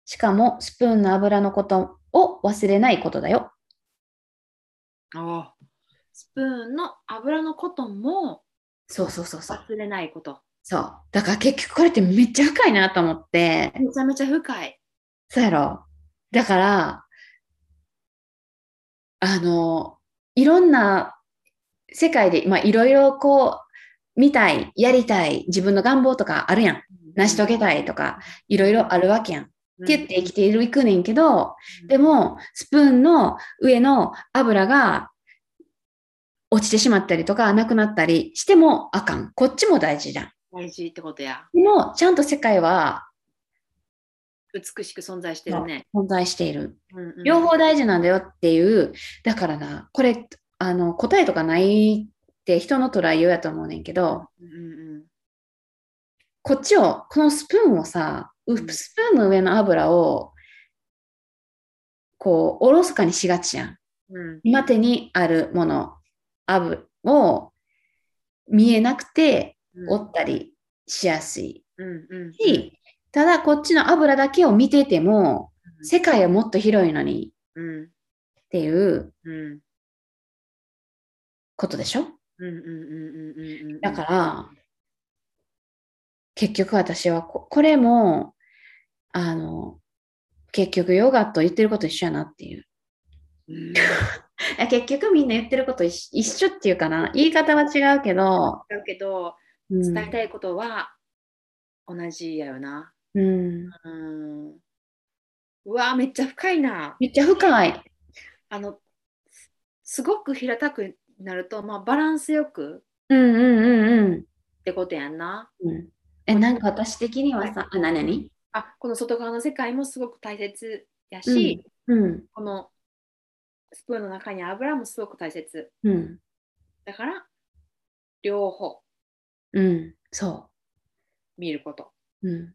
しかもスプーンの油のことを忘れないことだよ。
あースプーンの油のことも
そうそうそうそう。
忘れないこと。
そう。だから結局これってめっちゃ深いなと思って、
めちゃめちゃ深い。
そうやろ。だから、あの、いろんな世界で、まあ、いろいろこう、見たい、やりたい、自分の願望とかあるやん。成し遂げたいとか、いろいろあるわけやん。って言って生きているいくねんけど、でも、スプーンの上の油が落ちてしまったりとか、なくなったりしてもあかん。こっちも大事じゃん。
大事ってことや。
でも、ちゃんと世界は
美しく存在してるね。
存在している。
うんうん
両方大事なんだよっていう、だからな、これ、あの、答えとかないって人の捉えようやと思うねんけど、
うんうん
こっちを、このスプーンをさ、スプーンの上の油を、こう、おろそかにしがちやん。
うん。
今手にあるもの、油を見えなくて
うん。
折ったりしやすい。
うんうん
し、ただこっちの油だけを見てても、世界はもっと広いのに
うん。
っていう
うん。
ことでしょ？
うんうんうんうんうんうん
だから、結局私はこ、これも、あの、結局ヨガと言ってること一緒やなっていう。
うん
結局みんな言ってること一一緒っていうかな。言い方は違うけど、
だけど
うん
伝えたいことは同じやよな。
うん、
うんうわめっちゃ深いな。
めっちゃ深い。
あのすごく平たくなると、まあ、バランスよく
うんうんうんうん。
ってことやんな。
うん、え、なんか私的にはさ、あ、なに
あこの外側の世界もすごく大切やし、
うん、
このスプーンの中に油もすごく大切。
うん、
だから両方
うん、そ
見ること。
う。うん。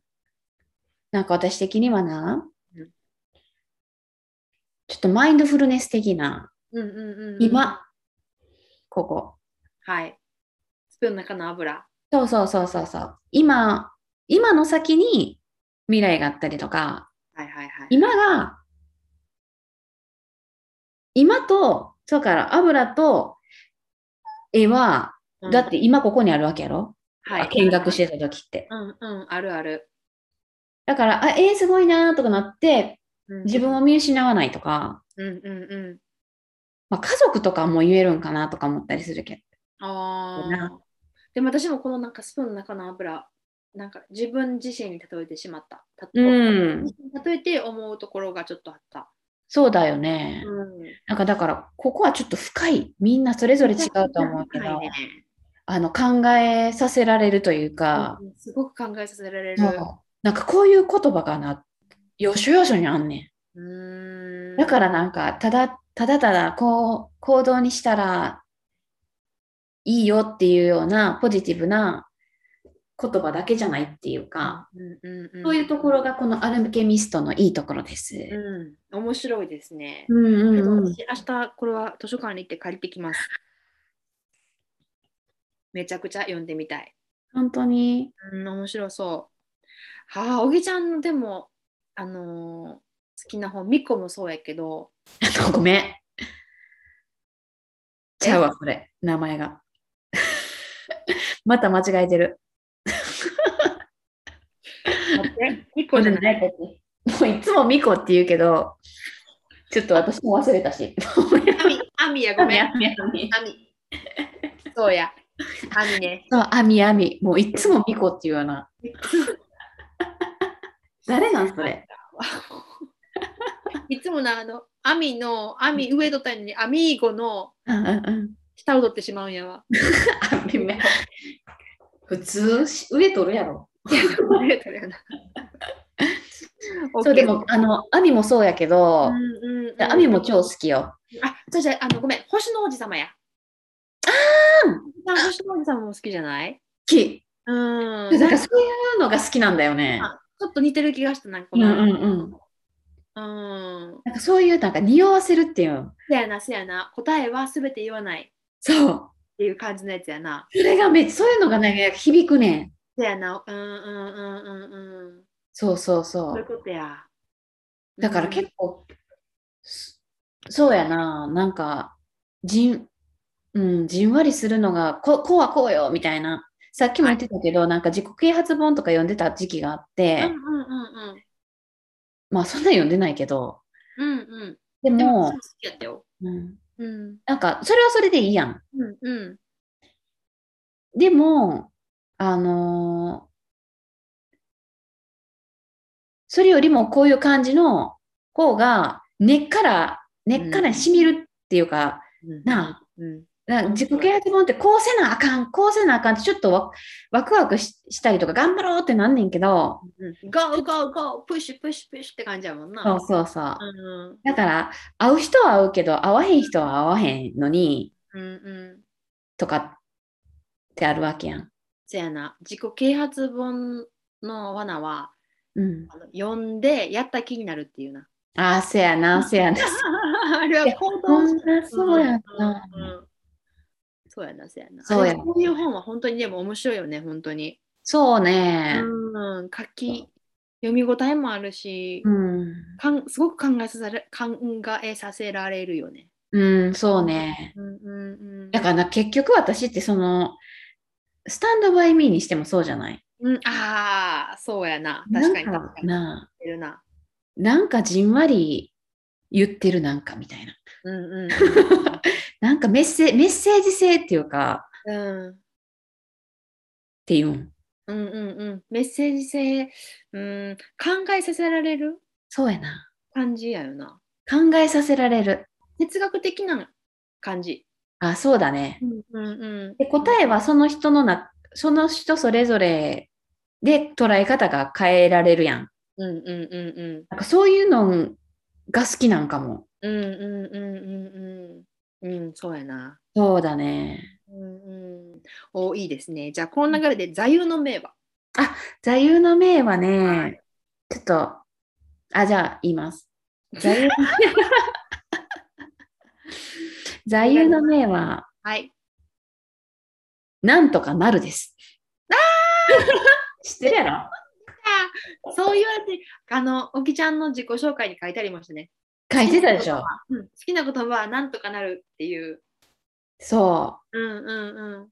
なんか私的にはな
うん、
ちょっとマインドフルネス的な、
うんうんうんうん、
今、ここ。
はい。スプーンの中の油。
そうそうそうそうそう。今、今の先に未来があったりとか、
はいはいはい。
今が、今と、そうから油と絵は、
うん
だって今ここにあるわけやろ、
はい、
見学してた時って。
うんうん、あるある。
だから、あ、えー、すごいなーとかなって、
うん
自分を見失わないとか、
うんうんうん。
まあ、家族とかも言えるんかなとか思ったりするけど。
あ。でも私もこのなんかスプーンの中の油、なんか自分自身に例えてしまった。た
うん。
例えて思うところがちょっとあった。
そうだよね。
うん。
なんかだから、ここはちょっと深い。みんなそれぞれ違うと思うけど、
はいね
あの、考えさせられるというか、
うんすごく考えさせられる。
なんかこういう言葉がな、要所要所にあんねん。
ん
だからなんか、ただ、ただただこう、行動にしたらいいよっていうようなポジティブな言葉だけじゃないっていうか、
うんうんうん、
そういうところがこのアルケミストのいいところです。
うん、面白いですね。
うんうんうん。
私明日これは図書館に行って借りてきます。めちゃくちゃ読んでみたい。
本当に。
うん、面白そう。はあ、おぎちゃんのでも、あのー好きな本、ミコもそうやけど、
ごめん。ちゃうわ、これ。名前が。また間違えてる。
待ってミコじゃない。
もういつもミコって言うけど、ちょっと私も忘れたし。
アミ、アミや、ごめん。ア
アミアミ
ミ。そうや。アミね。
そう、アミアミ。もういつもミコっていうような。誰なんそれ？
いつもな、あの、アミの、アミ上取ったのに、アミーゴの
うんうんうん。
下を取ってしまうんやわ。
普通、上取るやろ。
上取るやな
そう、でも、あの、アミもそうやけど
う、んうんうん、
アミも超好きよ。
あ、じゃあじゃあ、あの、ごめん、星の王子様や。ああ星の王子様も好きじゃない？
好き。
うん。
だからそういうのが好きなんだよね。
あちょっと似てる気がした、なんかこ
うん
の。
うんうん。
うん。
なんかそういうなんか匂わせるっていう。
せやな、せやな。答えはすべて言わないっ
そう。
ていう感じのやつやな。
それがめっちゃ、そういうのがね、響くねん。
せやな。うんうんうんうんうん。
そうそうそ
そういうう。ことや。
だから結構、そそうやな、なんか、じん、うん、じんわりするのが、ここうはこうよ、みたいな。さっきも言ってたけど、なんか自己啓発本とか読んでた時期があっ
うん
て、
うんうんうん。
まあそんな読んでないけど、
うんうん。
で
でも、
も
好、きやったよ。
うん、
うん。
なんか、それはそれでいいやん。
うんうん。
でも、あのーそれよりもこういう感じの方が根っから、根っからしみるっていうか、なあ、
うん。
な自己啓発本ってこうせなあかん、こうせなあかんってちょっとワワクワクししたりとか頑張ろうってなんねんけど、
うん。ゴーゴーゴープッシュプッシュプッシュって感じやもんな。
そうそうそう。
うん
だから、会う人は会うけど、会わへん人は会わへんのに、
うんうん。
とかってあるわけやん。
せやな。自己啓発本の罠は、
うん。
あの読んでやった気になるっていうな。
ああ、せやな、せやな。
あれは行
ほ
動
そうやな。
うんうんそうやな、そうやな。
そうや
こういう本は本当にでも面白いよね、本当に。
そうね。
うん、書き、読み応えもあるし、
うん。
かんすごく考えさせら考えさせられるよね。
うん、そうね。
うんうんうん、
だからな結局私ってその、スタンドバイミーにしてもそうじゃない？
うん、ああ、そうやな。確かに確かに。
な
な。
なんかじんわり言ってるなんかみたいな。
うんうん
なんかメッセメッセージ性っていうか、
うん。うん
っていうん。
うんうんうん。メッセージ性、うん、考えさせられる？
そうやな。
感じやよな。
考えさせられる。
哲学的な感じ。
あ、そうだね。
うんうんうん。
で答えはその人のな、その人それぞれで捉え方が変えられるやん。
うんうんうんうん。
なんかそういうのが好きなんかも。
うんうんうんうんうん。うん、そうやな。
そうだね。
うんうん。お、いいですね。じゃあ、この流れで座右の銘は？
座右の銘はね、
はい
ちょっと、あ、じゃあ言います。座右の座右の銘は、
はい。
なんとかなるです。知ってるやろ？
そう言われて、あの、おきちゃんの自己紹介に書いてありましたね。
書いてたでしょ？
うん、好きな言葉はなんとかなるっていう。
そう。
うんうんうん。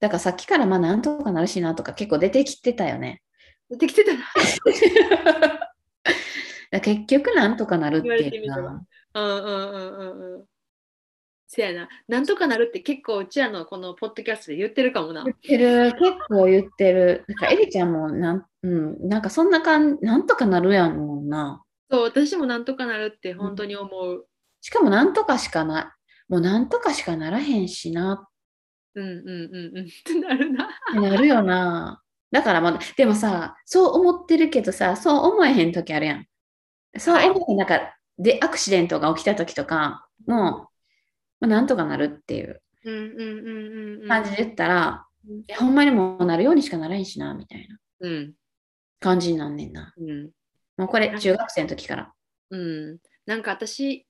だからさっきからまあなんとかなるしなとか結構出てきてたよね。
出てきてたな。
結局なんとかなるっていうか
うんうんうんうんうん。せやな。なんとかなるって結構うちらのこのポッドキャストで言ってるかもな。
言ってる、結構言ってる。なんかエリちゃんもなん、うん、なんかそんな感じ、なんとかなるやんもんな。
そう、私もなんとかなるって本当に思う。
しかもなんとかしかな、もうなんとかしかならへんしな
うんうんうんうん。ってなるな。
なるよな。だからまあ、でもさ、そう思ってるけどさ、そう思えへん時あるやん。そう思えへん、なんか、で、アクシデントが起きた時とかも、まあ、なんとかなるっていう。
ううんうんうんうん。
感じで言ったら、ほんまにもうなるようにしかならへんしな、みたいな
うん
感じになんねんな。
うん
もうこれ中学生の時から。
うん。なんか私、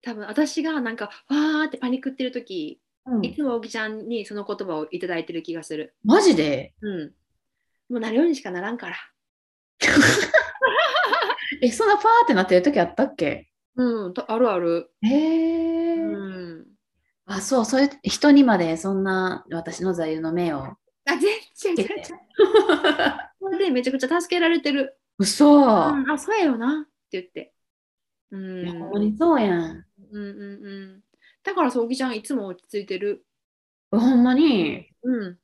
多分私がなんか、わーってパニックってる時、いつもおぎちゃんにその言葉をいただいてる気がする。
マジで？
うん。もうなるようにしかならんから。
え、そんなファーってなってる時あったっけ？
うん、とあるある。
へえ、
うん。
あ、そう、そういう人にまでそんな私の座右の銘を。
あ、全然全然。それでめちゃくちゃ助けられてる。
嘘、
うん、あ、そうやよなって言って。うん。
いやほんまにそうやん。
うんうんうん。だからそう、おぎちゃんいつも落ち着いてる。
ほんまに、
うん。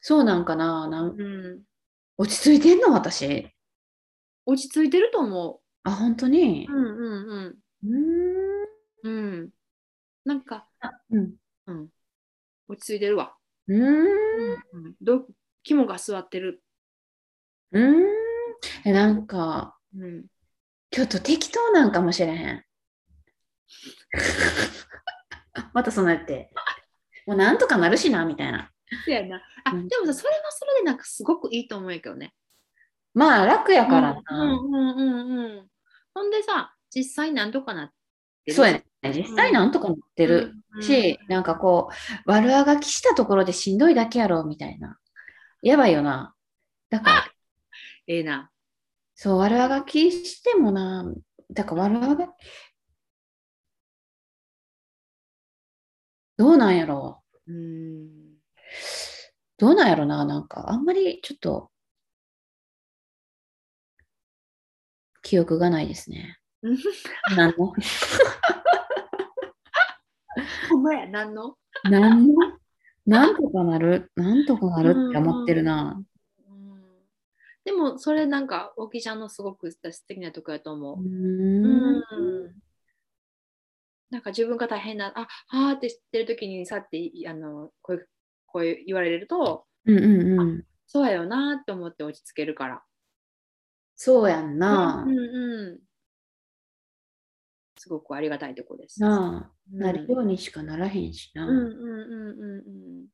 そうなんかななん
うん。
落ち着いてんの？私。
落ち着いてると思
あ、本当に？
う。うんうんうん。
うーん。
うん。なんか、
うん。
うん。落ち着いてるわ。
うーん。
うん。ど肝が座ってる。
うーん。え、なんか、
うん。
ちょっと適当なんかもしれへん。またそんなやって。もうなんとかなるしな、みたいな。
そうやな。あ、
うん
でもさ、それはそれでなんかすごくいいと思うけどね。
まあ楽やから
う
な。
んうんうんうん。ほんでさ、実際なんとかなってる？
そうやね。実際なんとかなってる
うん
し、なんかこう、悪あがきしたところでしんどいだけやろ、みたいな。やばいよな。だから、
ええな。
そう、悪あがきしてもな、だから悪あがどうなんやろ。
うん。
どうなんやろな、なんか、あんまりちょっと、記憶がないですね。何の？
ほんまや、なんの？
何の？なんとかなる、なんとかなるって思ってるな。
うんでも、それなんか、おきちゃんのすごく素敵なとこやと思
うー
う。
ん。
うんなんか自分が大変な、あはーって知ってる時にさっていあのこういうこういう言われると、
うんうんうん。
そうやよなって思って落ち着けるから。
そうやんな
う。んうん、すごくありがたいとこです。
なあ、
うん
なるようにしかならへんしな。
うんうんうんうんうん。だ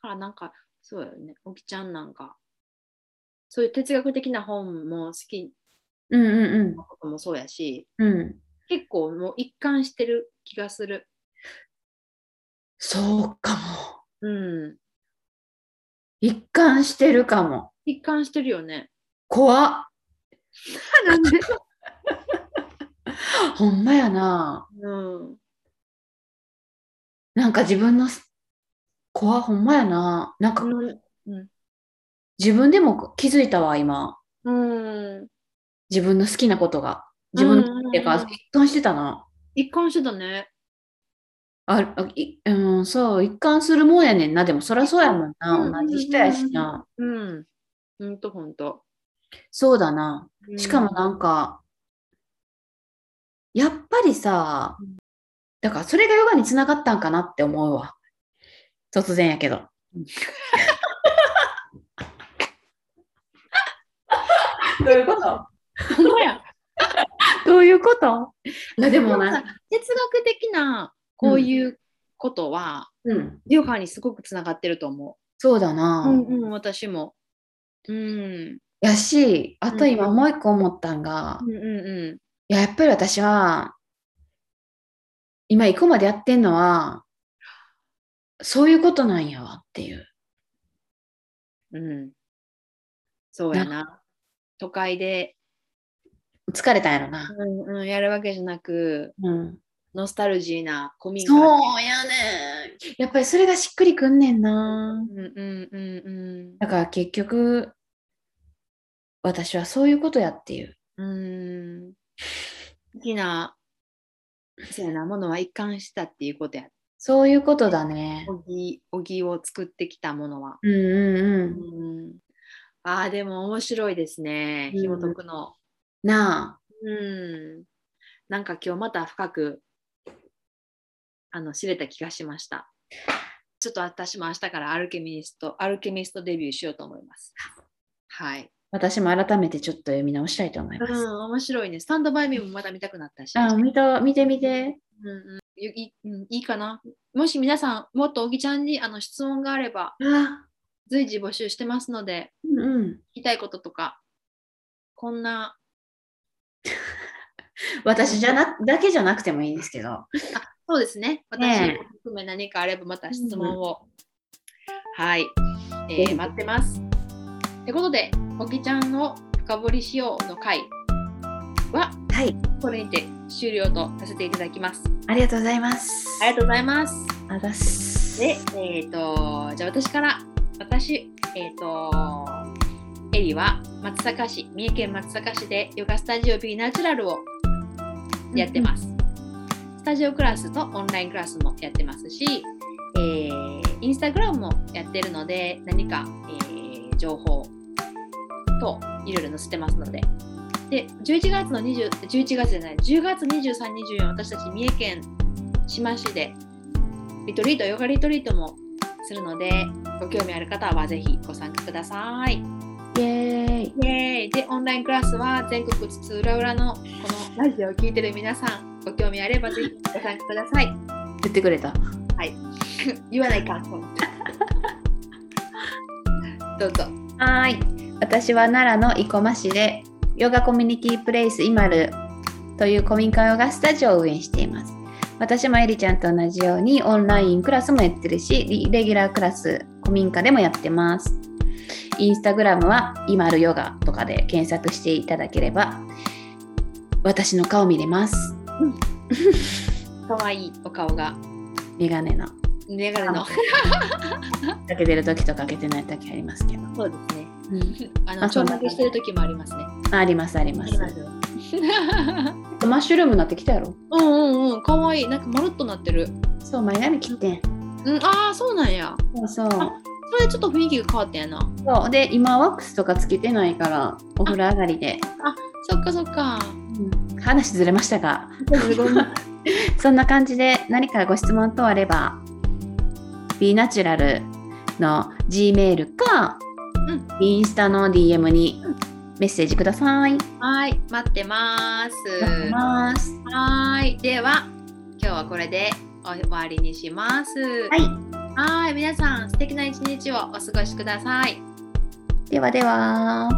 からなんか、そうやよね。おきちゃんなんか、そういう哲学的な本も好き
うんうん
なこともそうやし、
うん。うん。
結構もう一貫してる気がする。
そうかも。
うん。
一貫してるかも。
一貫してるよね。
怖っ。
なんで？
ほんまやな。
うん。
なんか自分のす怖っほんまやな。なんか
うん。
自分でも気づいたわ、今。
うん。
自分の好きなことが。自分のっていうか、一貫してたな。
一貫してたね。
あ、あいうん、そう、一貫するもんやねんな。でも、そりゃそうやもん
う
な。
ん
同じ人やしな。
うん。ほんとほんと。
そうだな。
うん
しかもなんか、やっぱりさ、だからそれがヨガにつながったんかなって思うわ。突然やけど。どういうこと？
ほや。
どういうこと？でもな、
哲学的なこういうことは、
うん、
ヨガにすごくつながってると思
そうだな。
う。うんうん、私も。うん。
やし、あと今
うん
もう一個思ったんが、
うんうんう
いや、やっぱり私は、今行くまでやってんのは、そういうことなんやわっていう。
ん。うん。そうやな。都会で、
疲れたんやろな。
うんうん、やるわけじゃなく、
うん。
ノスタルジーな古民家。
そうやねん。やっぱりそれがしっくりくんねんな。
うんうんうんうん。
だから結局、私はそういうことやっていう。
うーん好きな、そうやなものは一貫したっていうことや。
そういうことだね。
おぎ、おぎを作ってきたものは。
うんうん
う
うん。
ん。ああ、でも面白いですね。
うん
紐解くの。
なあ。
うん。なんか今日また深く、あの、知れた気がしました。ちょっと私も明日からアルケミスト、アルケミストデビューしようと思います。はい。
私も改めてちょっと読み直したいと思います。
うん、面白いね。スタンドバイミーもまた見たくなったし。
あ見た見てみて。
うんうん、いいうんいいかな。もし皆さん、もっとおぎちゃんにあの質問があれば、
あ
随時募集してますので、
うんうん。
聞きたいこととか、こんな、
私じゃなだけじゃなくてもいいんですけど。
そうですね。私
ね
も含め何かあればまた質問を。はい、えー待ってます。ってことで、おぎちゃんを深掘りしようの回は、
はい。
これにて終了とさせていただきます。
ありがとうございます。
ありがとうございます。
あざっす。
で、えっ、と、じゃあ私から、私、えっ、と、エリは松阪市、三重県松阪市でヨガスタジオ B ナチュラルをやってます。スタジオクラスとオンラインクラスもやってますし、えー、インスタグラムもやってるので、何か、えー情報といろいろ載せてますので。で、11月の20、11月じゃない、10月23、24、私たち三重県志摩市でリトリート、ヨガリトリートもするので、ご興味ある方はぜひご参加ください。
イエーイ。
イエーイで、オンラインクラスは全国津々浦々のこのラジオを聞いてる皆さん、ご興味あればぜひご参加ください。
言ってくれた。
言わないか。どうぞ。
はい。私は奈良の生駒市でヨガコミュニティプレイスイマルという古民家ヨガスタジオを運営しています。私もエリちゃんと同じようにオンラインクラスもやってるし、リレギュラークラス古民家でもやってます。インスタグラムはイマルヨガとかで検索していただければ私の顔見れます。
かわいいお顔が。
メガネの。
メガネの。
かけてる時とかけてない時ありますけど。
そうですね。
うん、
あの、ちょんまげしてる時もありますね。
ありますあります。マッシュルームになってきたやろ？
うんうんうん、かわいい。なんかまるっとなってる。
そう、前髪切ってん。
うん、ああ、そうなんや。
そうそう。
それでちょっと雰囲気が変わったんやな。
そうで、今ワックスとかつけてないから、お風呂上がりで。
そっかそっか。
うん話ずれましたが、そんな感じで何かご質問等あれば、B ナチュラルの Gmail か、
うん
インスタの DM にメッセージください。
はい、待ってます。
ます。
はい、では今日はこれで終わりにします。
はい。
はい、皆さん素敵な一日をお過ごしください。
ではでは。